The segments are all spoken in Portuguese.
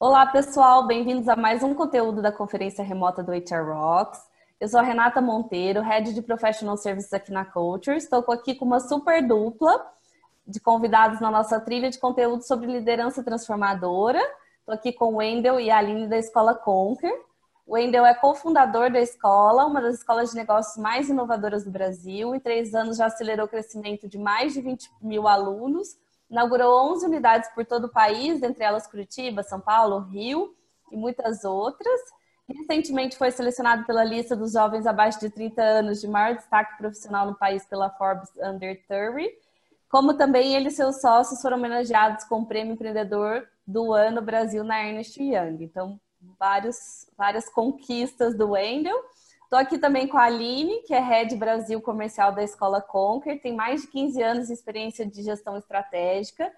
Olá, pessoal, bem-vindos a mais um conteúdo da conferência remota do HR Rocks. Eu sou a Renata Monteiro, Head de Professional Services aqui na Culture. Estou aqui com uma super dupla de convidados na nossa trilha de conteúdo sobre liderança transformadora. Estou aqui com o Wendel e a Aline da Escola Conquer. O Wendel é cofundador da escola, uma das escolas de negócios mais inovadoras do Brasil. Em três anos já acelerou o crescimento de mais de 20 mil alunos Inaugurou 11 unidades por todo o país, entre elas Curitiba, São Paulo, Rio e muitas outras. Recentemente foi selecionado pela lista dos jovens abaixo de 30 anos de maior destaque profissional no país pela Forbes Under 30. Como também ele e seus sócios foram homenageados com o Prêmio Empreendedor do Ano Brasil na Ernest Young. Então, vários, várias conquistas do Wendel. Estou aqui também com a Aline, que é Head Brasil Comercial da Escola Conquer, tem mais de 15 anos de experiência de gestão estratégica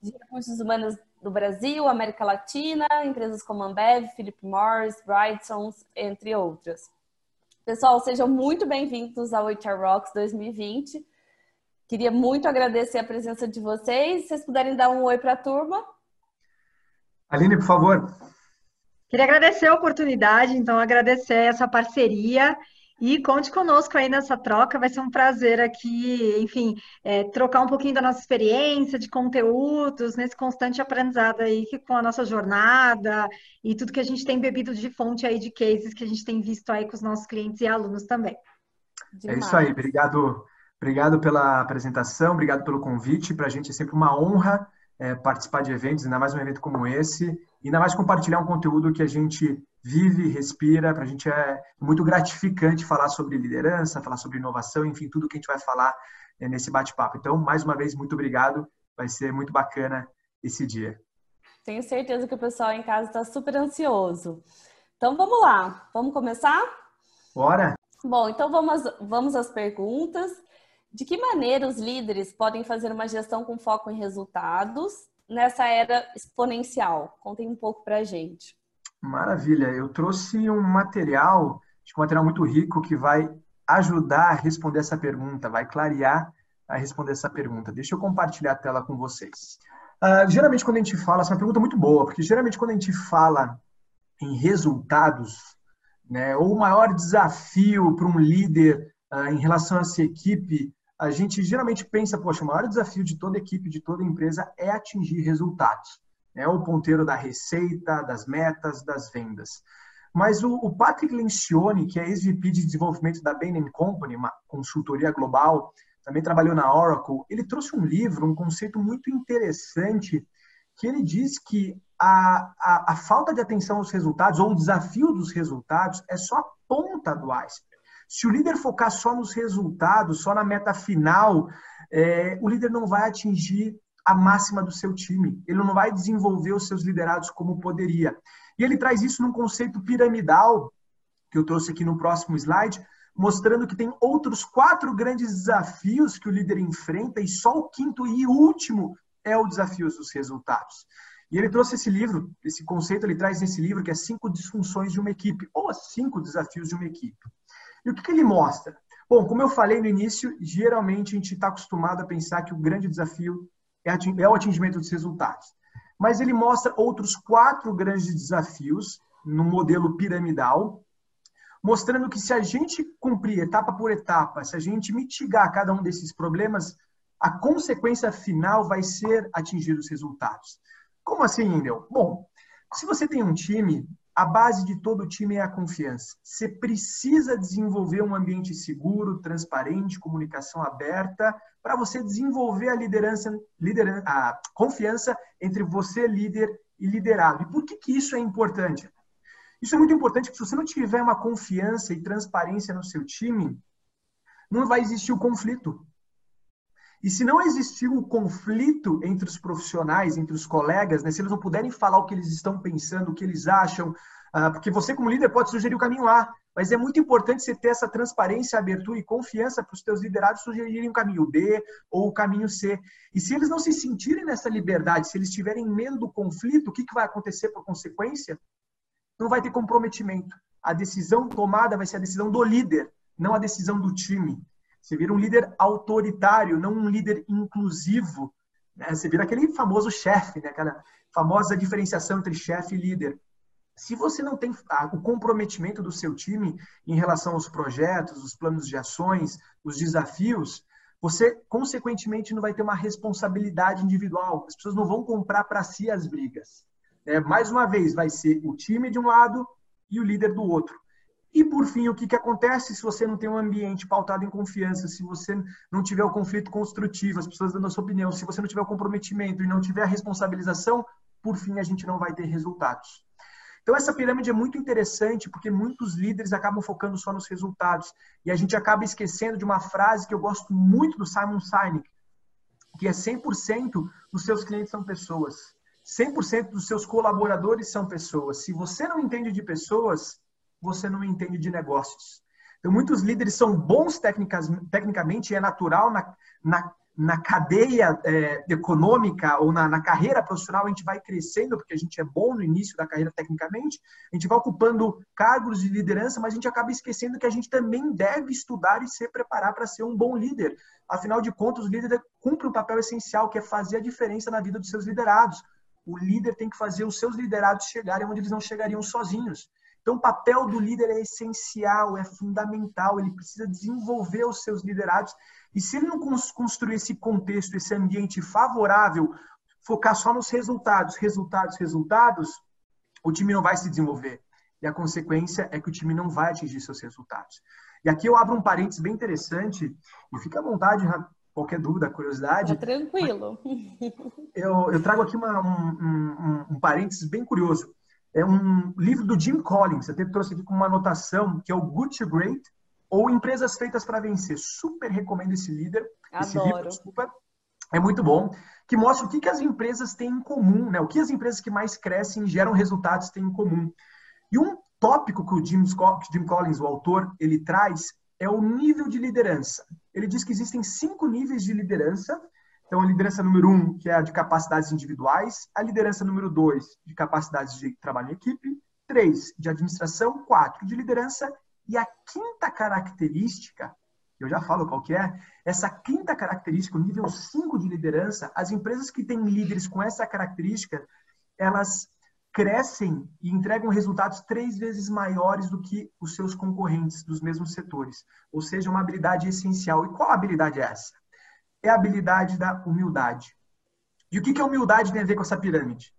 de recursos humanos do Brasil, América Latina, empresas como Ambev, Philip Morris, Brightsons, entre outras. Pessoal, sejam muito bem-vindos ao HR Rocks 2020. Queria muito agradecer a presença de vocês. Se vocês puderem dar um oi para a turma. Aline, por favor. Queria agradecer a oportunidade, então agradecer essa parceria e conte conosco aí nessa troca, vai ser um prazer aqui, enfim, é, trocar um pouquinho da nossa experiência, de conteúdos, nesse constante aprendizado aí com a nossa jornada e tudo que a gente tem bebido de fonte aí de cases que a gente tem visto aí com os nossos clientes e alunos também. Demais. É isso aí, obrigado, obrigado pela apresentação, obrigado pelo convite, para a gente é sempre uma honra é, participar de eventos, ainda mais um evento como esse, ainda mais compartilhar um conteúdo que a gente vive, respira, para a gente é muito gratificante falar sobre liderança, falar sobre inovação, enfim, tudo que a gente vai falar é, nesse bate-papo. Então, mais uma vez, muito obrigado, vai ser muito bacana esse dia. Tenho certeza que o pessoal em casa está super ansioso. Então, vamos lá, vamos começar? Bora! Bom, então vamos, vamos às perguntas. De que maneira os líderes podem fazer uma gestão com foco em resultados nessa era exponencial? Contem um pouco para a gente. Maravilha. Eu trouxe um material, um material muito rico que vai ajudar a responder essa pergunta, vai clarear a responder essa pergunta. Deixa eu compartilhar a tela com vocês. Uh, geralmente, quando a gente fala, essa é uma pergunta muito boa, porque geralmente quando a gente fala em resultados, né, ou o maior desafio para um líder uh, em relação a essa equipe a gente geralmente pensa, poxa, o maior desafio de toda equipe, de toda empresa é atingir resultados. É o ponteiro da receita, das metas, das vendas. Mas o, o Patrick Lencioni, que é ex-VP de desenvolvimento da Bain Company, uma consultoria global, também trabalhou na Oracle, ele trouxe um livro, um conceito muito interessante, que ele diz que a, a, a falta de atenção aos resultados, ou o desafio dos resultados, é só a ponta do iceberg. Se o líder focar só nos resultados, só na meta final, é, o líder não vai atingir a máxima do seu time. Ele não vai desenvolver os seus liderados como poderia. E ele traz isso num conceito piramidal, que eu trouxe aqui no próximo slide, mostrando que tem outros quatro grandes desafios que o líder enfrenta e só o quinto e último é o desafio dos resultados. E ele trouxe esse livro, esse conceito ele traz nesse livro que é cinco disfunções de uma equipe, ou cinco desafios de uma equipe. E o que, que ele mostra? Bom, como eu falei no início, geralmente a gente está acostumado a pensar que o grande desafio é, é o atingimento dos resultados. Mas ele mostra outros quatro grandes desafios no modelo piramidal, mostrando que se a gente cumprir etapa por etapa, se a gente mitigar cada um desses problemas, a consequência final vai ser atingir os resultados. Como assim, Indel? Bom, se você tem um time, a base de todo time é a confiança. Você precisa desenvolver um ambiente seguro, transparente, comunicação aberta, para você desenvolver a liderança, liderança, a confiança entre você, líder, e liderado. E por que, que isso é importante? Isso é muito importante porque se você não tiver uma confiança e transparência no seu time, não vai existir o conflito. E se não existir um conflito entre os profissionais, entre os colegas, né, se eles não puderem falar o que eles estão pensando, o que eles acham, uh, porque você, como líder, pode sugerir o caminho A, mas é muito importante você ter essa transparência, abertura e confiança para os teus liderados sugerirem o caminho B ou o caminho C. E se eles não se sentirem nessa liberdade, se eles tiverem medo do conflito, o que, que vai acontecer por consequência? Não vai ter comprometimento. A decisão tomada vai ser a decisão do líder, não a decisão do time. Você vira um líder autoritário, não um líder inclusivo. Né? Você vira aquele famoso chefe, né? aquela famosa diferenciação entre chefe e líder. Se você não tem o comprometimento do seu time em relação aos projetos, os planos de ações, os desafios, você, consequentemente, não vai ter uma responsabilidade individual. As pessoas não vão comprar para si as brigas. É, mais uma vez, vai ser o time de um lado e o líder do outro. E, por fim, o que, que acontece se você não tem um ambiente pautado em confiança, se você não tiver o conflito construtivo, as pessoas dando a sua opinião, se você não tiver o comprometimento e não tiver a responsabilização, por fim, a gente não vai ter resultados. Então, essa pirâmide é muito interessante porque muitos líderes acabam focando só nos resultados. E a gente acaba esquecendo de uma frase que eu gosto muito do Simon Sinek, que é 100% dos seus clientes são pessoas. 100% dos seus colaboradores são pessoas. Se você não entende de pessoas, você não entende de negócios. Então, muitos líderes são bons tecnicamente, e é natural na, na na cadeia é, econômica ou na, na, carreira profissional, a gente vai crescendo, porque a gente é bom no início da carreira tecnicamente, a gente vai ocupando cargos de liderança, mas a gente acaba esquecendo que a gente também deve estudar e se preparar para ser um bom líder. Afinal de contas, o líder cumpre um papel essencial, que é fazer a diferença na vida dos seus liderados. O líder tem que fazer os seus liderados chegarem onde eles não chegariam sozinhos. Então, o papel do líder é essencial, é fundamental, ele precisa desenvolver os seus liderados. E se ele não construir esse contexto, esse ambiente favorável, focar só nos resultados, resultados, resultados, o time não vai se desenvolver. E a consequência é que o time não vai atingir seus resultados. E aqui eu abro um parênteses bem interessante, e fica à vontade, qualquer dúvida, curiosidade. Tá tranquilo. Eu, eu trago aqui uma, um, um, um parênteses bem curioso é um livro do Jim Collins. Até trouxe aqui com uma anotação que é o Good to Great ou Empresas Feitas para Vencer. Super recomendo esse líder. Adoro. Esse livro, desculpa. É muito bom. Que mostra o que, que as empresas têm em comum, né? O que as empresas que mais crescem e geram resultados têm em comum. E um tópico que o Jim, Jim Collins, o autor, ele traz é o nível de liderança. Ele diz que existem cinco níveis de liderança então, a liderança número um, que é a de capacidades individuais, a liderança número dois, de capacidades de trabalho em equipe, três, de administração, quatro, de liderança, e a quinta característica, eu já falo qual que é, essa quinta característica, o nível 5 de liderança, as empresas que têm líderes com essa característica, elas crescem e entregam resultados três vezes maiores do que os seus concorrentes dos mesmos setores. Ou seja, uma habilidade essencial. E qual habilidade é essa? É a habilidade da humildade. E o que, que a humildade tem a ver com essa pirâmide?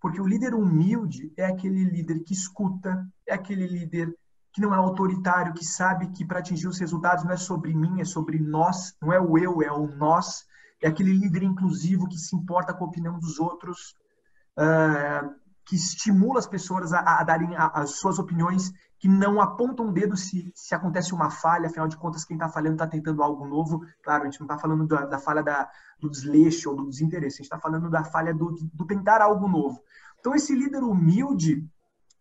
Porque o líder humilde é aquele líder que escuta, é aquele líder que não é autoritário, que sabe que para atingir os resultados não é sobre mim, é sobre nós, não é o eu, é o nós. É aquele líder inclusivo que se importa com a opinião dos outros, uh, que estimula as pessoas a, a darem as suas opiniões que não apontam um dedo se, se acontece uma falha, afinal de contas, quem está falhando está tentando algo novo. Claro, a gente não está falando da, da, falha da, do desleixo ou do desinteresse, a gente está falando da falha do, do tentar algo novo. Então, esse líder humilde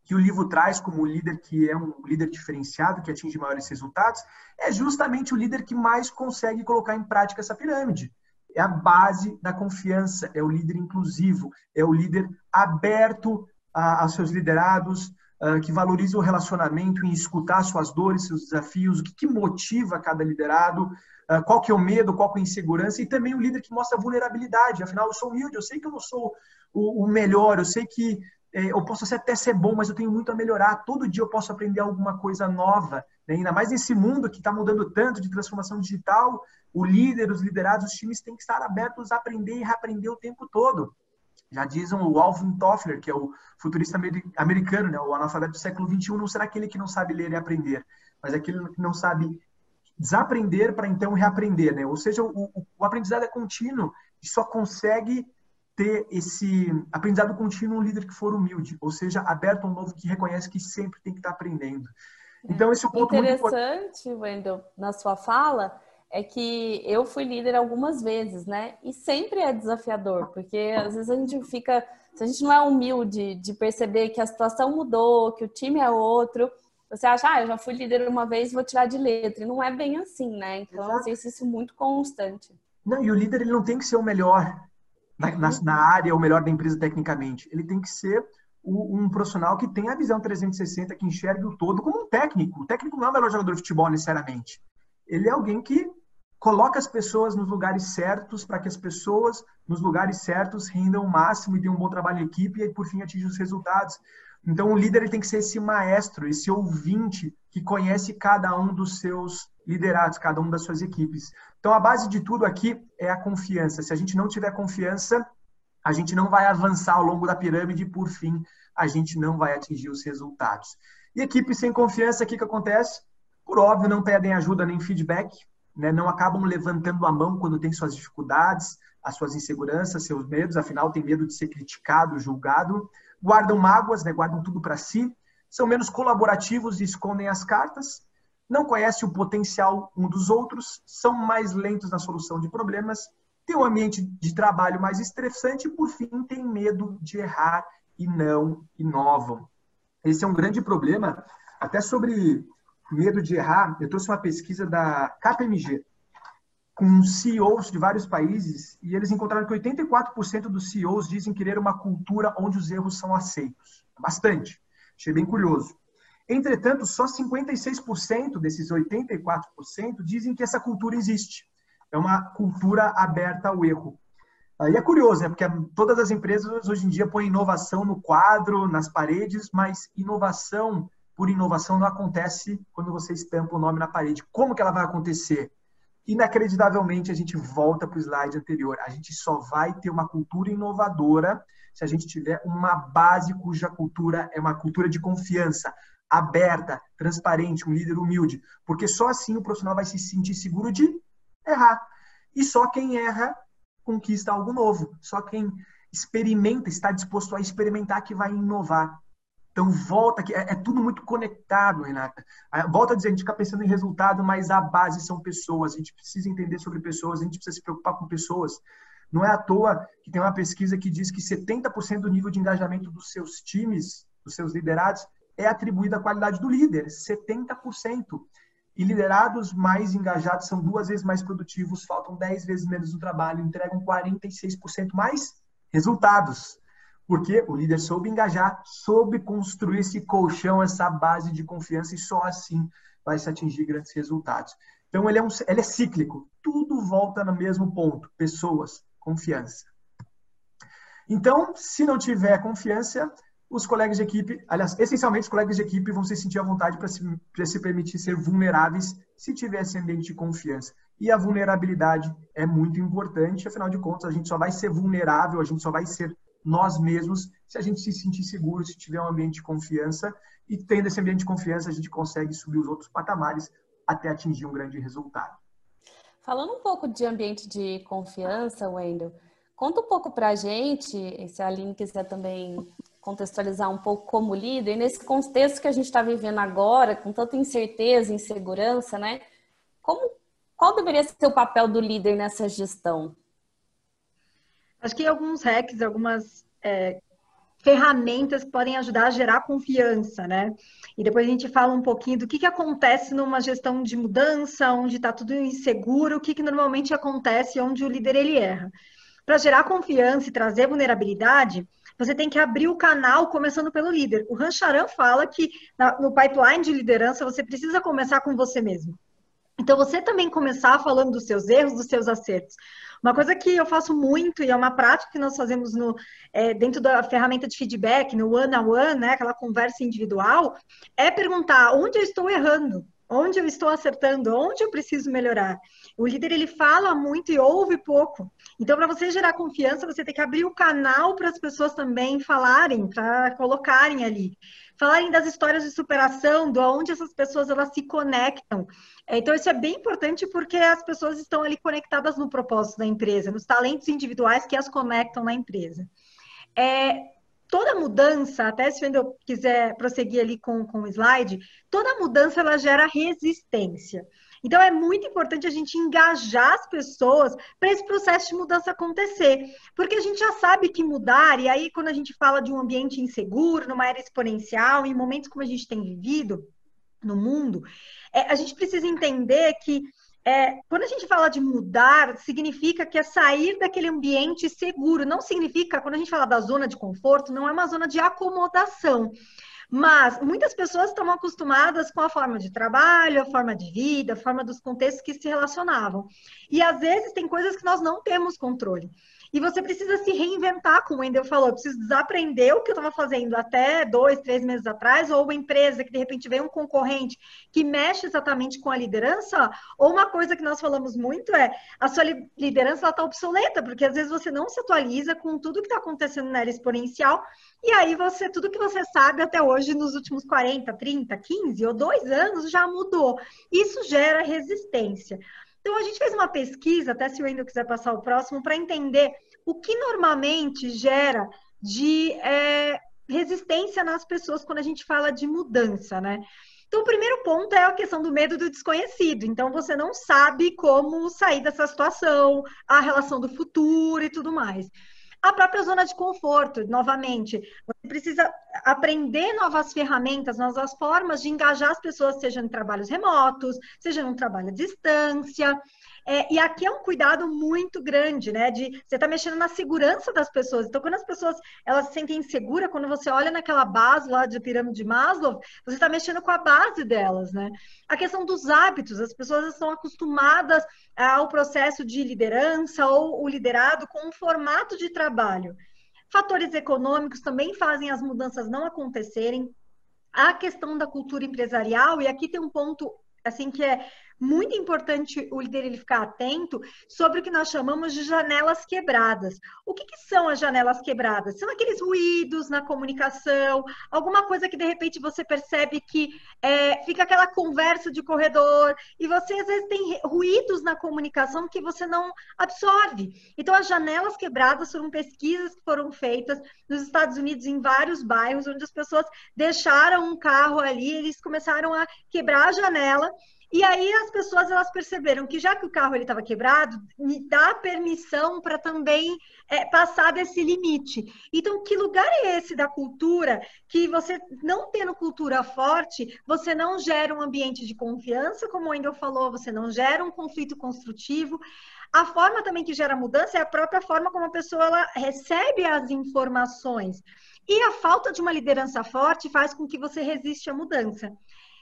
que o livro traz como líder que é um líder diferenciado, que atinge maiores resultados, é justamente o líder que mais consegue colocar em prática essa pirâmide. É a base da confiança, é o líder inclusivo, é o líder aberto a, aos seus liderados, ah, que valoriza o relacionamento em escutar suas dores, seus desafios, o que, que motiva cada liderado, uh, qual que é o medo, qual que é a insegurança, e também o líder que mostra vulnerabilidade. Afinal, eu sou humilde, eu sei que eu não sou o, o melhor, eu sei que eu posso até ser bom, mas eu tenho muito a melhorar. Todo dia eu posso aprender alguma coisa nova. Né? Ainda mais nesse mundo que está mudando tanto de transformação digital, o líder, os liderados, os times têm que estar abertos a aprender e reaprender o tempo todo. Já dizem o Alvin Toffler, que é o futurista americano, né, o analfabeto do século XXI, não será aquele que não sabe ler e aprender, mas aquele que não sabe desaprender para então reaprender. Né? Ou seja, o, o aprendizado é contínuo e só consegue ter esse aprendizado contínuo um líder que for humilde, ou seja, aberto a um novo que reconhece que sempre tem que estar aprendendo. Então, esse é o ponto Interessante, muito... Wendel, na sua fala, é que eu fui líder algumas vezes, né? E sempre é desafiador, porque às vezes a gente fica, se a gente não é humilde de perceber que a situação mudou, que o time é outro, você acha, ah, eu já fui líder uma vez, vou tirar de letra. E não é bem assim, né? Então, é um exercício muito constante. Não, e o líder ele não tem que ser o melhor na, na, na área, o melhor da empresa tecnicamente. Ele tem que ser o, um profissional que tem a visão 360, que enxerga o todo como um técnico. O técnico não é o melhor jogador de futebol necessariamente. Ele é alguém que coloca as pessoas nos lugares certos para que as pessoas nos lugares certos rendam o máximo e tenham um bom trabalho em equipe e, por fim, atinjam os resultados. Então, o líder ele tem que ser esse maestro, esse ouvinte que conhece cada um dos seus liderados, cada um das suas equipes. Então, a base de tudo aqui é a confiança. Se a gente não tiver confiança, a gente não vai avançar ao longo da pirâmide e, por fim, a gente não vai atingir os resultados. E equipes sem confiança, o que, que acontece? Por óbvio, não pedem ajuda nem feedback, né? não acabam levantando a mão quando tem suas dificuldades, as suas inseguranças, seus medos, afinal, tem medo de ser criticado, julgado guardam mágoas, né, guardam tudo para si, são menos colaborativos e escondem as cartas, não conhecem o potencial um dos outros, são mais lentos na solução de problemas, têm um ambiente de trabalho mais estressante e, por fim, têm medo de errar e não inovam. Esse é um grande problema, até sobre medo de errar. Eu trouxe uma pesquisa da KPMG, com CEOs de vários países e eles encontraram que 84% dos CEOs dizem querer uma cultura onde os erros são aceitos. Bastante. Achei bem curioso. Entretanto, só 56% desses 84% dizem que essa cultura existe. É uma cultura aberta ao erro. Aí é curioso, né? Porque todas as empresas hoje em dia põem inovação no quadro, nas paredes, mas inovação por inovação não acontece quando você estampa o nome na parede. Como que ela vai acontecer? inacreditavelmente, a gente volta para o slide anterior. A gente só vai ter uma cultura inovadora se a gente tiver uma base cuja cultura é uma cultura de confiança, aberta, transparente, um líder humilde. Porque só assim o profissional vai se sentir seguro de errar. E só quem erra conquista algo novo. Só quem experimenta, está disposto a experimentar que vai inovar. Então, volta aqui, é, é, tudo muito conectado, Renata. Volta a dizer, a gente fica pensando em resultado, mas a base são pessoas. A gente precisa entender sobre pessoas, a gente precisa se preocupar com pessoas. Não é à toa que tem uma pesquisa que diz que 70% do nível de engajamento dos seus times, dos seus liderados, é atribuído à qualidade do líder. 70%. E liderados mais engajados são duas vezes mais produtivos, faltam 10 vezes menos no trabalho, entregam 46% mais resultados porque o líder soube engajar, soube construir esse colchão, essa base de confiança e só assim vai se atingir grandes resultados. Então ele é, um, ele é cíclico, tudo volta no mesmo ponto: pessoas, confiança. Então, se não tiver confiança, os colegas de equipe, aliás, essencialmente os colegas de equipe vão se sentir à vontade para se, se permitir ser vulneráveis se tiver esse ambiente de confiança. E a vulnerabilidade é muito importante, afinal de contas, a gente só vai ser vulnerável, a gente só vai ser nós mesmos, se a gente se sentir seguro, se tiver um ambiente de confiança. E tendo esse ambiente de confiança, a gente consegue subir os outros patamares até atingir um grande resultado. Falando um pouco de ambiente de confiança, Wendel, conta um pouco para a gente, se a Aline quiser também contextualizar um pouco como líder, nesse contexto que a gente está vivendo agora, com tanta incerteza, insegurança, né? Como, qual deveria ser o papel do líder nessa gestão? Acho que alguns hacks, algumas é, ferramentas que podem ajudar a gerar confiança, né? E depois a gente fala um pouquinho do que, que acontece numa gestão de mudança, onde está tudo inseguro, o que, que normalmente acontece onde o líder ele erra. Para gerar confiança e trazer vulnerabilidade, você tem que abrir o canal começando pelo líder. O Rancharan fala que no pipeline de liderança você precisa começar com você mesmo. Então, você também começar falando dos seus erros, dos seus acertos. Uma coisa que eu faço muito, e é uma prática que nós fazemos no, é, dentro da ferramenta de feedback, no one-on-one, -on -one, né, aquela conversa individual, é perguntar onde eu estou errando, onde eu estou acertando, onde eu preciso melhorar. O líder ele fala muito e ouve pouco. Então, para você gerar confiança, você tem que abrir o canal para as pessoas também falarem, para colocarem ali falarem das histórias de superação, de onde essas pessoas elas se conectam. É, então, isso é bem importante porque as pessoas estão ali conectadas no propósito da empresa, nos talentos individuais que as conectam na empresa. É, toda mudança, até se eu quiser prosseguir ali com, com o slide, toda mudança ela gera resistência. Então, é muito importante a gente engajar as pessoas para esse processo de mudança acontecer. Porque a gente já sabe que mudar, e aí, quando a gente fala de um ambiente inseguro, numa era exponencial, em momentos como a gente tem vivido no mundo, é, a gente precisa entender que é, quando a gente fala de mudar, significa que é sair daquele ambiente seguro. Não significa, quando a gente fala da zona de conforto, não é uma zona de acomodação. Mas muitas pessoas estão acostumadas com a forma de trabalho, a forma de vida, a forma dos contextos que se relacionavam. E às vezes tem coisas que nós não temos controle. E você precisa se reinventar, como o Wendel falou. Eu preciso desaprender o que eu estava fazendo até dois, três meses atrás, ou uma empresa que de repente vem um concorrente que mexe exatamente com a liderança, ou uma coisa que nós falamos muito é a sua liderança está obsoleta, porque às vezes você não se atualiza com tudo que está acontecendo na exponencial, e aí você, tudo que você sabe até hoje, nos últimos 40, 30, 15 ou dois anos, já mudou. Isso gera resistência. Então, a gente fez uma pesquisa, até se o Wendel quiser passar o próximo, para entender o que normalmente gera de é, resistência nas pessoas quando a gente fala de mudança, né? Então, o primeiro ponto é a questão do medo do desconhecido. Então, você não sabe como sair dessa situação, a relação do futuro e tudo mais a própria zona de conforto, novamente. Você precisa aprender novas ferramentas, novas formas de engajar as pessoas, seja em trabalhos remotos, seja no trabalho à distância. É, e aqui é um cuidado muito grande, né? De você está mexendo na segurança das pessoas. Então, quando as pessoas elas se sentem inseguras, quando você olha naquela base lá de pirâmide de Maslow, você está mexendo com a base delas, né? A questão dos hábitos, as pessoas estão acostumadas ao processo de liderança ou o liderado com um formato de trabalho. Fatores econômicos também fazem as mudanças não acontecerem. A questão da cultura empresarial, e aqui tem um ponto assim que é muito importante o líder ele ficar atento sobre o que nós chamamos de janelas quebradas. O que, que, são as janelas quebradas? São aqueles ruídos na comunicação, alguma coisa que de repente você percebe que é, fica aquela conversa de corredor e você às vezes tem ruídos na comunicação que você não absorve. Então, as janelas quebradas foram pesquisas que foram feitas nos Estados Unidos em vários bairros onde as pessoas deixaram um carro ali, eles começaram a quebrar a janela e aí as pessoas elas perceberam que já que o carro ele estava quebrado, dá permissão para também é, passar desse limite. Então, que lugar é esse da cultura que você não tendo cultura forte, você não gera um ambiente de confiança, como o Wendel falou, você não gera um conflito construtivo. A forma também que gera mudança é a própria forma como a pessoa ela recebe as informações. E a falta de uma liderança forte faz com que você resista à mudança.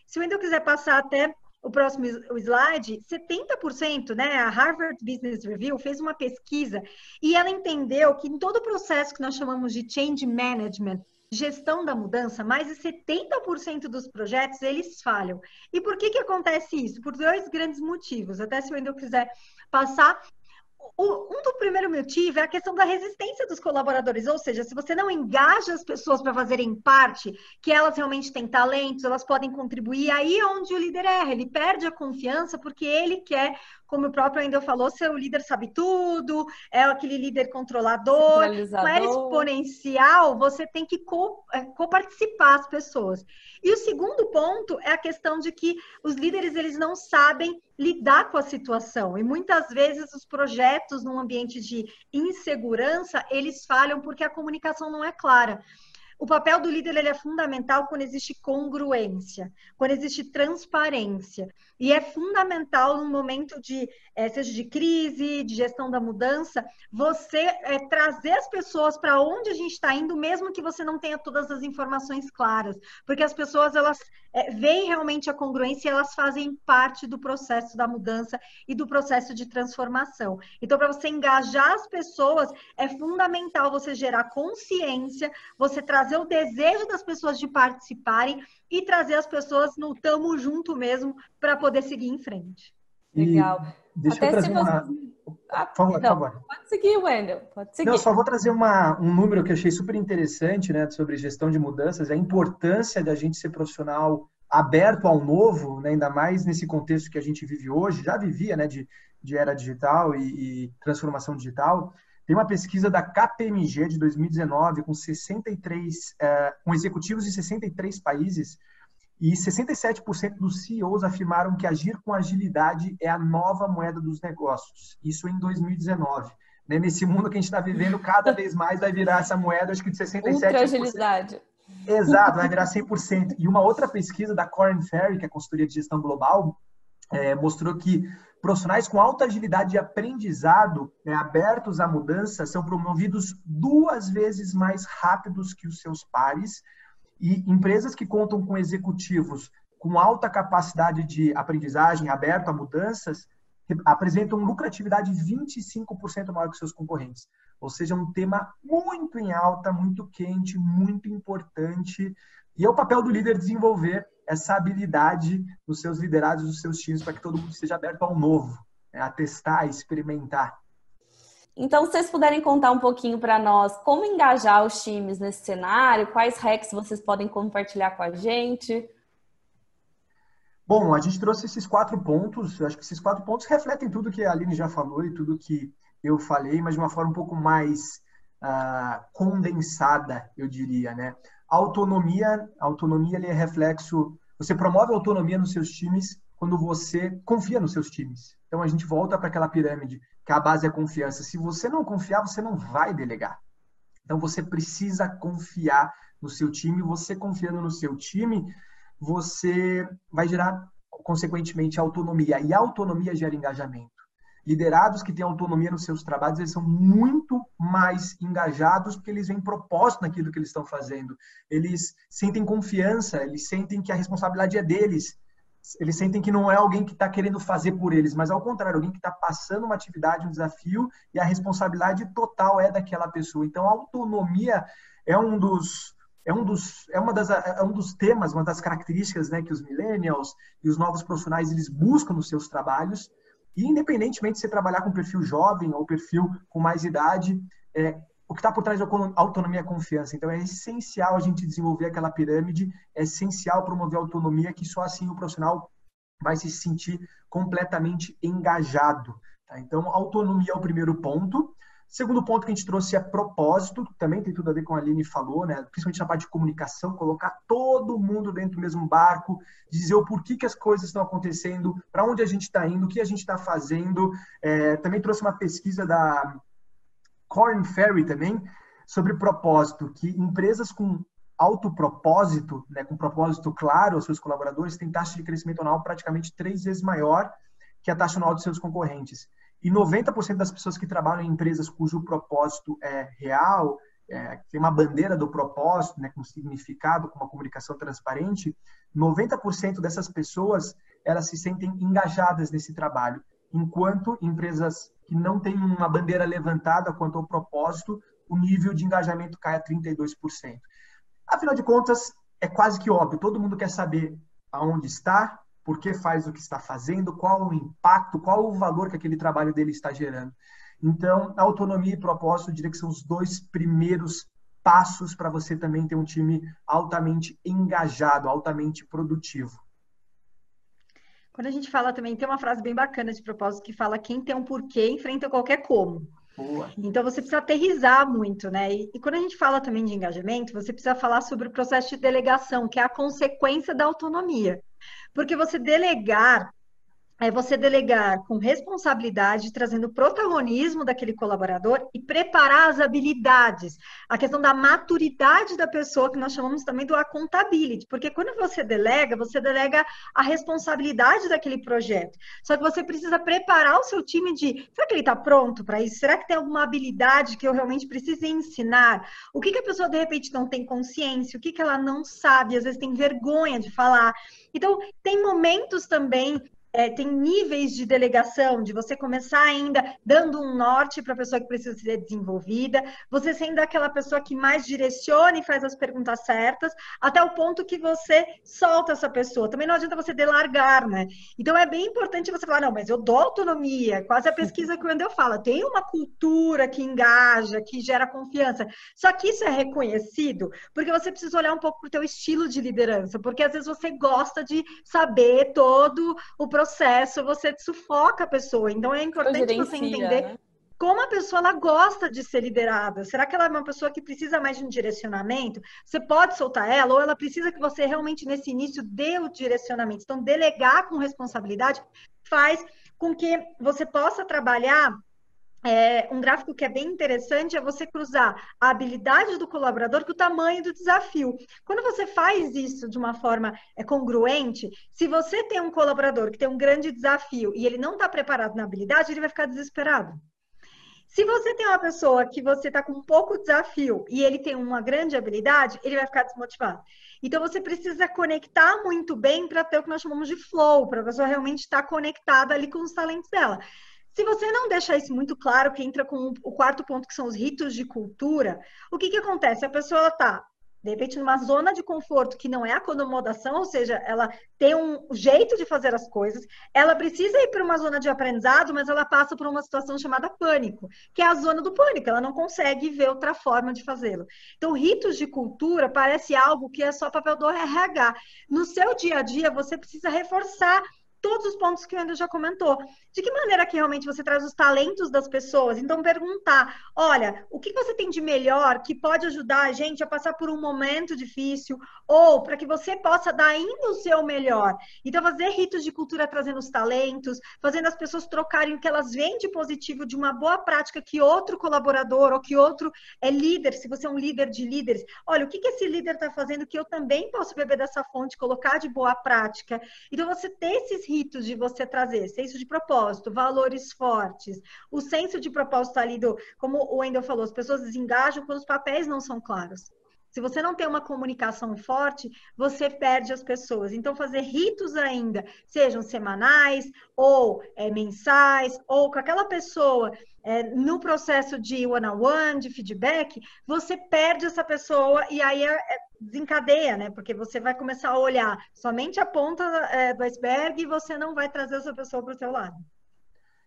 Se o Wendel quiser passar até o próximo slide, 70%, né? A Harvard Business Review fez uma pesquisa e ela entendeu que em todo o processo que nós chamamos de change management, gestão da mudança, mais de 70% dos projetos eles falham. E por que que acontece isso? Por dois grandes motivos. Até se o Wendel quiser passar, um do primeiro motivo é a questão da resistência dos colaboradores, ou seja, se você não engaja as pessoas para fazerem parte, que elas realmente têm talentos, elas podem contribuir, aí é onde o líder erra, ele perde a confiança porque ele quer como o próprio ainda falou, seu líder sabe tudo, é aquele líder controlador. Não é exponencial, você tem que é, co-participar as pessoas. E o segundo ponto é a questão de que os líderes eles não sabem lidar com a situação. E muitas vezes os projetos num ambiente de insegurança, eles falham porque a comunicação não é clara. O papel do líder ele é fundamental quando existe congruência, quando existe transparência. E é fundamental no momento de, é, seja de crise, de gestão da mudança, você é, trazer as pessoas para onde a gente está indo, mesmo que você não tenha todas as informações claras. Porque as pessoas, elas é, veem realmente a congruência e elas fazem parte do processo da mudança e do processo de transformação. Então, para você engajar as pessoas, é fundamental você gerar consciência, você trazer o desejo das pessoas de participarem e trazer as pessoas no tamo junto mesmo para poder seguir em frente. Legal. deixa Até eu trazer uma... Ah, por favor, não, por favor. Pode seguir, Wendel. Pode seguir. Não, só vou trazer uma, um número que eu achei super interessante, né, sobre gestão de mudanças, a importância da gente ser profissional aberto ao novo, né, ainda mais nesse contexto que a gente vive hoje, já vivia, né, de, de era digital e, e transformação digital. Tem uma pesquisa da KPMG de 2019 com 63, é, com executivos de 63 países e 67% dos CEOs afirmaram que agir com agilidade é a nova moeda dos negócios. Isso em 2019. Né? Nesse mundo que a gente está vivendo, cada vez mais vai virar essa moeda, acho que de 67%. Ultra agilidade. Exato, vai virar 100%. E uma outra pesquisa da Corn Ferry, que é a consultoria de gestão global, é, mostrou que Profissionais com alta agilidade de aprendizado, né, abertos à mudança, são promovidos duas vezes mais rápidos que os seus pares E empresas que contam com executivos com alta capacidade de aprendizagem, aberto a mudanças, apresentam lucratividade 25% maior que seus concorrentes. Ou seja, um tema muito em alta, muito quente, muito importante. E é o papel do líder desenvolver essa habilidade nos seus liderados, nos seus times, para que todo mundo esteja aberto ao novo, né? a testar, a experimentar. Então, se vocês puderem contar um pouquinho para nós como engajar os times nesse cenário, quais hacks vocês podem compartilhar com a gente? Bom, a gente trouxe esses quatro pontos. Eu acho que esses quatro pontos refletem tudo que a Aline já falou e tudo que eu falei, mas de uma forma um pouco mais uh, condensada, eu diria, né? Autonomia, a autonomia é reflexo. Você promove autonomia nos seus times quando você confia nos seus times. Então a gente volta para aquela pirâmide que a base é a confiança. Se você não confiar, você não vai delegar. Então você precisa confiar no seu time. Você confiando no seu time, você vai gerar consequentemente autonomia e a autonomia gera engajamento liderados que têm autonomia nos seus trabalhos, eles são muito mais engajados porque eles veem propósito naquilo que eles estão fazendo. Eles sentem confiança, eles sentem que a responsabilidade é deles. Eles sentem que não é alguém que está querendo fazer por eles, mas ao contrário, alguém que está passando uma atividade, um desafio, e a responsabilidade total é daquela pessoa. Então, a autonomia é um dos é um dos é uma das é um dos temas, uma das características, né, que os millennials e os novos profissionais eles buscam nos seus trabalhos. E independentemente de você trabalhar com perfil jovem ou perfil com mais idade, é, o que está por trás da autonomia é confiança. Então é essencial a gente desenvolver aquela pirâmide, é essencial promover a autonomia, que só assim o profissional vai se sentir completamente engajado. Tá? Então, autonomia é o primeiro ponto. Segundo ponto que a gente trouxe é propósito, também tem tudo a ver com a Aline falou, né? principalmente na parte de comunicação, colocar todo mundo dentro do mesmo barco, dizer o porquê que as coisas estão acontecendo, para onde a gente está indo, o que a gente está fazendo. É, também trouxe uma pesquisa da Corn Ferry também, sobre propósito, que empresas com alto propósito, né, com propósito claro aos seus colaboradores, têm taxa de crescimento anual praticamente três vezes maior que a taxa anual dos seus concorrentes. E 90% das pessoas que trabalham em empresas cujo propósito é real, é, tem uma bandeira do propósito, né, com significado, com uma comunicação transparente, 90% dessas pessoas elas se sentem engajadas nesse trabalho, enquanto empresas que não têm uma bandeira levantada quanto ao propósito, o nível de engajamento cai a 32%. Afinal de contas, é quase que óbvio, todo mundo quer saber aonde está, por que faz o que está fazendo, qual o impacto, qual o valor que aquele trabalho dele está gerando. Então, autonomia e propósito, eu diria que são os dois primeiros passos para você também ter um time altamente engajado, altamente produtivo. Quando a gente fala também, tem uma frase bem bacana de propósito que fala: quem tem um porquê enfrenta qualquer como. Boa. Então você precisa aterrizar muito, né? E, e, quando a gente fala também de engajamento, você precisa falar sobre o processo de delegação, que é a consequência da autonomia. Porque você delegar é você delegar com responsabilidade, trazendo protagonismo daquele colaborador e preparar as habilidades, a questão da maturidade da pessoa, que nós chamamos também do accountability, porque quando você delega, você delega a responsabilidade daquele projeto. Só que você precisa preparar o seu time de, será que ele está pronto para isso? Será que tem alguma habilidade que eu realmente preciso ensinar? O que, que a pessoa, de repente, não tem consciência? O que, que ela não sabe? Às vezes tem vergonha de falar. Então, tem momentos também é, tem níveis de delegação, de você começar ainda dando um norte para a pessoa que precisa ser desenvolvida, você sendo aquela pessoa que mais direciona e faz as perguntas certas, até o ponto que você solta essa pessoa. Também não adianta você delargar, né? Então é bem importante você falar, não, mas eu dou autonomia, quase a pesquisa que o Wendel fala, tem uma cultura que engaja, que gera confiança. Só que isso é reconhecido porque você precisa olhar um pouco para o teu estilo de liderança, porque às vezes você gosta de saber todo o processo processo, você sufoca a pessoa. Então é importante você entender né? como a pessoa ela gosta de ser liderada. Será que ela é uma pessoa que precisa mais de um direcionamento? Você pode soltar ela ou ela precisa que você realmente nesse início dê o direcionamento. Então delegar com responsabilidade faz com que você possa trabalhar é, um gráfico que é bem interessante é você cruzar a habilidade do colaborador com o tamanho do desafio. Quando você faz isso de uma forma é, congruente, se você tem um colaborador que tem um grande desafio e ele não está preparado na habilidade, ele vai ficar desesperado. Se você tem uma pessoa que você está com pouco desafio e ele tem uma grande habilidade, ele vai ficar desmotivado. Então você precisa conectar muito bem para ter o que nós chamamos de flow, para a pessoa realmente estar tá conectada ali com os talentos dela. Se você não deixar isso muito claro, que entra com o quarto ponto, que são os ritos de cultura, o que, que acontece? A pessoa está de repente, numa zona de conforto que não é acomodação, ou seja, ela tem um jeito de fazer as coisas, ela precisa ir para uma zona de aprendizado, mas ela passa por uma situação chamada pânico, que é a zona do pânico, ela não consegue ver outra forma de fazê-lo. Então, ritos de cultura parece algo que é só papel do RH. No seu dia a dia, você precisa reforçar todos os pontos que o André já comentou. De que maneira que realmente você traz os talentos das pessoas? Então, perguntar: olha, o que você tem de melhor que pode ajudar a gente a passar por um momento difícil, ou para que você possa dar ainda o seu melhor. Então, fazer ritos de cultura trazendo os talentos, fazendo as pessoas trocarem o que elas veem de positivo de uma boa prática que outro colaborador ou que outro é líder, se você é um líder de líderes, olha, o que, que esse líder está fazendo que eu também posso beber dessa fonte, colocar de boa prática. Então, você ter esses ritos de você trazer senso de propósito, valores fortes, o senso de propósito ali do, como o Wendel falou, as pessoas desengajam quando os papéis não são claros. Se você não tem uma comunicação forte, você perde as pessoas. Então, fazer ritos ainda, sejam semanais ou é, mensais, ou com aquela pessoa é, no processo de one-on-one, -on -one, de feedback, você perde essa pessoa e aí é, é desencadeia, né? Porque você vai começar a olhar somente a ponta é, do iceberg e você não vai trazer essa pessoa para o seu lado.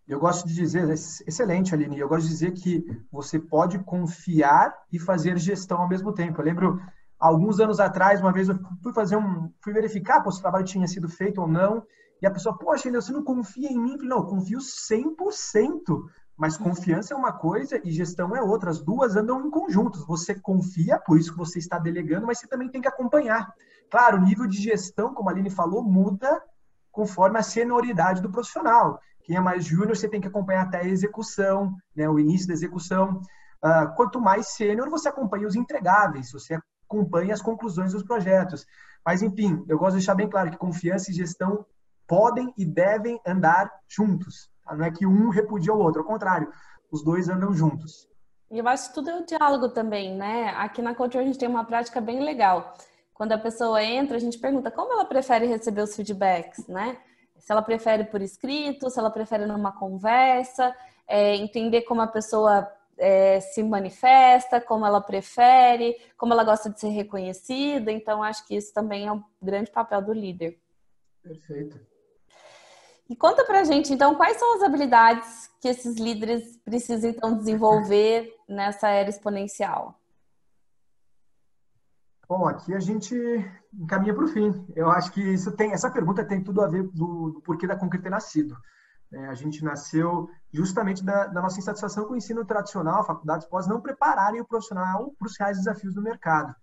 Eu gosto de dizer, excelente, Aline, eu gosto de dizer que você pode confiar e fazer gestão ao mesmo tempo. Eu lembro, alguns anos atrás, uma vez eu fui fazer um, fui verificar se o trabalho tinha sido feito ou não, e a pessoa, poxa, você não confia em mim? Eu falei, não, eu confio 100%. Mas confiança é uma coisa e gestão é outra. As duas andam em conjuntos. Você confia, por isso que você está delegando, mas você também tem que acompanhar. Claro, o nível de gestão, como a Aline falou, muda conforme a senioridade do profissional. Quem é mais júnior, você tem que acompanhar até a execução, né, o início da execução. Uh, quanto mais sênior, você acompanha os entregáveis, você acompanha as conclusões dos projetos. Mas, enfim, eu gosto de deixar bem claro que confiança e gestão podem e devem andar juntos. Não é que um repudia o outro, ao contrário, os dois andam juntos. E eu acho que tudo é o diálogo também, né? Aqui na Culture a gente tem uma prática bem legal. Quando a pessoa entra, a gente pergunta como ela prefere receber os feedbacks, né? Se ela prefere por escrito, se ela prefere numa conversa, é, entender como a pessoa é, se manifesta, como ela prefere, como ela gosta de ser reconhecida. Então, acho que isso também é um grande papel do líder. Perfeito. E conta pra gente, então, quais são as habilidades que esses líderes precisam, então, desenvolver nessa era exponencial? Bom, aqui a gente encaminha para o fim. Eu acho que isso tem, essa pergunta tem tudo a ver do, do porquê da Conquer ter nascido. É, a gente nasceu justamente da, da, nossa insatisfação com o ensino tradicional, faculdades pós não prepararem o profissional para os reais desafios do mercado.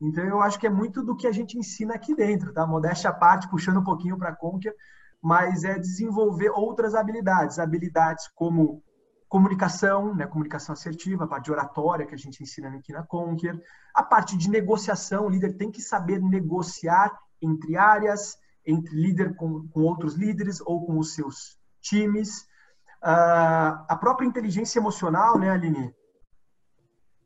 Então, eu acho que é muito do que a gente ensina aqui dentro, tá? Modéstia à parte, puxando um pouquinho para a Conquer, mas é desenvolver outras habilidades, habilidades como comunicação, né, comunicação assertiva, a parte de oratória que a gente ensina aqui na Conquer, a parte de negociação, o líder tem que saber negociar entre áreas, entre líder com, com outros líderes ou com os seus times, uh, a própria inteligência emocional, né, Aline?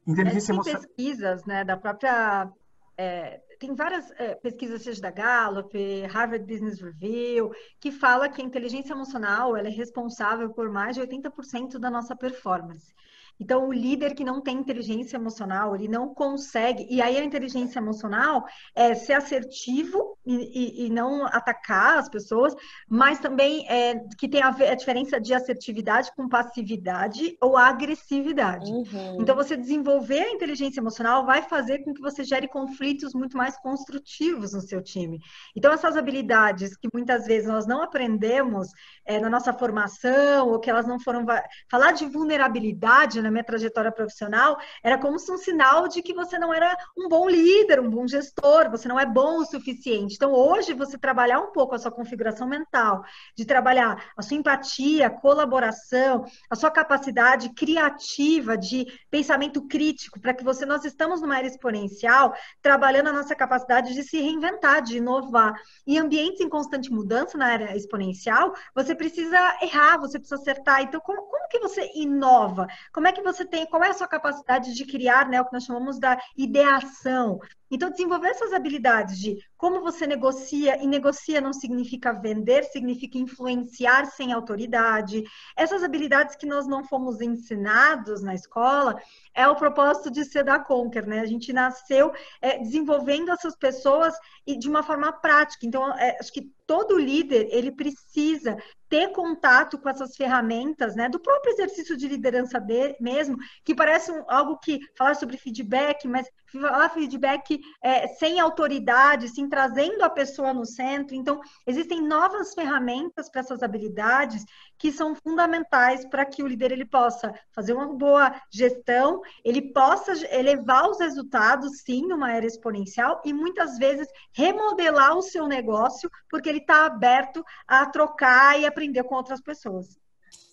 Inteligência é, emocional. pesquisas, né, da própria é, tem várias é, pesquisas, seja da Gallup, Harvard Business Review, que fala que a inteligência emocional ela é responsável por mais de 80% da nossa performance. Então, o líder que não tem inteligência emocional, ele não consegue. E aí, a inteligência emocional é ser assertivo e, e, não atacar as pessoas, mas também é, que tem a, ver, a diferença de assertividade com passividade ou agressividade. Uhum. Então, você desenvolver a inteligência emocional vai fazer com que você gere conflitos muito mais construtivos no seu time. Então, essas habilidades que muitas vezes nós não aprendemos é, na nossa formação, ou que elas não foram. Falar de vulnerabilidade, na minha trajetória profissional, era como se um sinal de que você não era um bom líder, um bom gestor, você não é bom o suficiente. Então, hoje, você trabalhar um pouco a sua configuração mental, de trabalhar a sua empatia, colaboração, a sua capacidade criativa de pensamento crítico, para que você, nós estamos numa era exponencial, trabalhando a nossa capacidade de se reinventar, de inovar. Em ambientes em constante mudança na era exponencial, você precisa errar, você precisa acertar. Então, como, como que você inova? Como é que você tem, qual é a sua capacidade de criar, né, o que nós chamamos da ideação? Então, desenvolver essas habilidades de como você negocia, e negocia não significa vender, significa influenciar sem autoridade. Essas habilidades que nós não fomos ensinados na escola, é o propósito de ser da Conquer, né? A gente nasceu é, desenvolvendo essas pessoas e de uma forma prática. Então, é, acho que todo líder, ele precisa ter contato com essas ferramentas, né, do próprio exercício de liderança de, mesmo, que parece um, algo que falar sobre feedback, mas falar feedback é, sem autoridade, sim, trazendo a pessoa no centro. Então, existem novas ferramentas para essas habilidades que são fundamentais para que o líder ele possa fazer uma boa gestão, ele possa elevar os resultados, sim, numa era exponencial, e muitas vezes remodelar o seu negócio, porque ele está aberto a trocar e aprender com outras pessoas.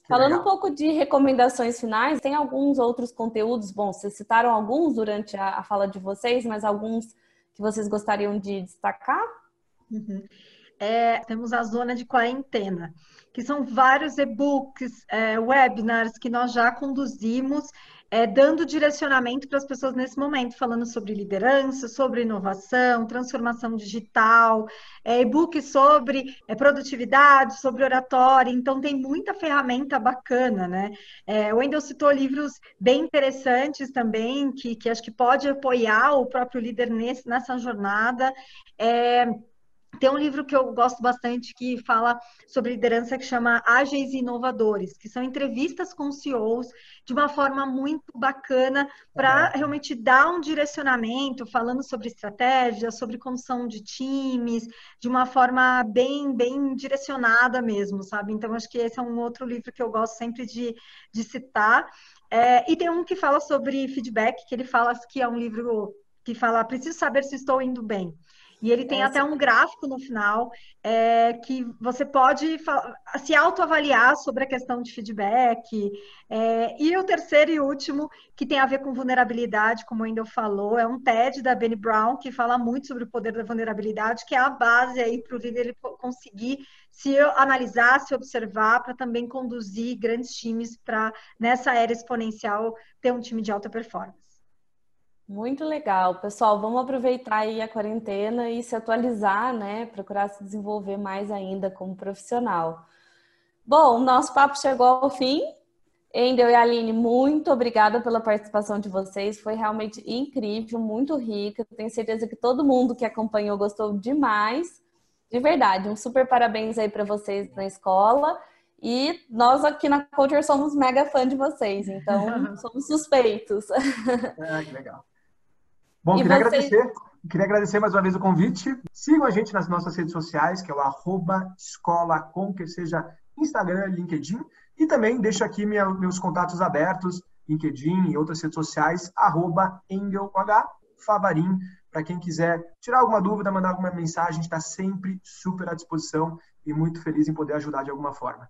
Falando um pouco de recomendações finais, tem alguns outros conteúdos, bom, vocês citaram alguns durante a, a fala de vocês, mas alguns que vocês gostariam de destacar? Uhum. É, temos a zona de quarentena, que são vários e-books, é, webinars que nós já conduzimos é, dando direcionamento para as pessoas nesse momento, falando sobre liderança, sobre inovação, transformação digital, é, e-book sobre é, produtividade, sobre oratória. Então, tem muita ferramenta bacana, né? É, o Wendel citou livros bem interessantes também, que, que acho que pode apoiar o próprio líder nesse, nessa jornada. É, tem um livro que eu gosto bastante que fala sobre liderança que chama Ágeis e Inovadores, que são entrevistas com CEOs de uma forma muito bacana para realmente dar um direcionamento, falando sobre estratégia, sobre condução de times, de uma forma bem, bem direcionada mesmo, sabe? Então, acho que esse é um outro livro que eu gosto sempre de, de citar. É, e tem um que fala sobre feedback, que ele fala que é um livro que fala, preciso saber se estou indo bem. E ele tem até um gráfico no final é, que você pode se autoavaliar sobre a questão de feedback. É, e o terceiro e último, que tem a ver com vulnerabilidade, como ainda falou, é um TED da Benny Brown, que fala muito sobre o poder da vulnerabilidade, que é a base aí para o líder ele conseguir se analisar, se observar, para também conduzir grandes times para, nessa era exponencial, ter um time de alta performance. Muito legal, pessoal. Vamos aproveitar aí a quarentena e se atualizar, né? Procurar se desenvolver mais ainda como profissional. Bom, nosso papo chegou ao fim. Endel e Aline, muito obrigada pela participação de vocês. Foi realmente incrível, muito rica. Tenho certeza que todo mundo que acompanhou gostou demais. De verdade, um super parabéns aí para vocês na escola. E nós aqui na Culture somos mega fã de vocês, então somos suspeitos. É, que legal. Bom, queria, agradecer, queria agradecer mais uma vez o convite. Sigam a gente nas nossas redes sociais, que é o arroba escola que seja Instagram, LinkedIn. E também deixo aqui minha, meus contatos abertos, LinkedIn e outras redes sociais, arroba engelh favarim. Para quem quiser tirar alguma dúvida, mandar alguma mensagem, a gente está sempre super à disposição e muito feliz em poder ajudar de alguma forma.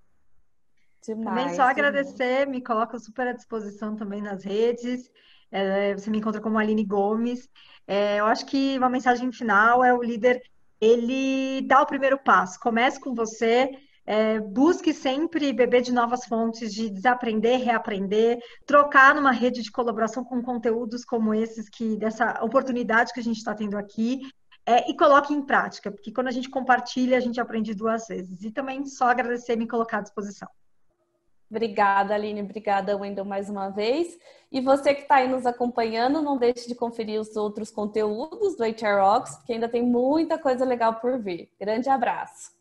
Demais, também só agradecer, me coloco super à disposição também nas redes. É, você me encontra como Aline Gomes. É, eu acho que uma mensagem final é o líder, ele dá o primeiro passo. Comece com você, é, busque sempre beber de novas fontes, de desaprender, reaprender, trocar numa rede de colaboração com conteúdos como esses, que dessa oportunidade que a gente está tendo aqui. É, e coloque em prática, porque quando a gente compartilha, a gente aprende duas vezes. E também só agradecer e me colocar à disposição. Obrigada, Aline. Obrigada, Wendel, mais uma vez. E você que está aí nos acompanhando, não deixe de conferir os outros conteúdos do HR Rocks, que ainda tem muita coisa legal por vir. Grande abraço.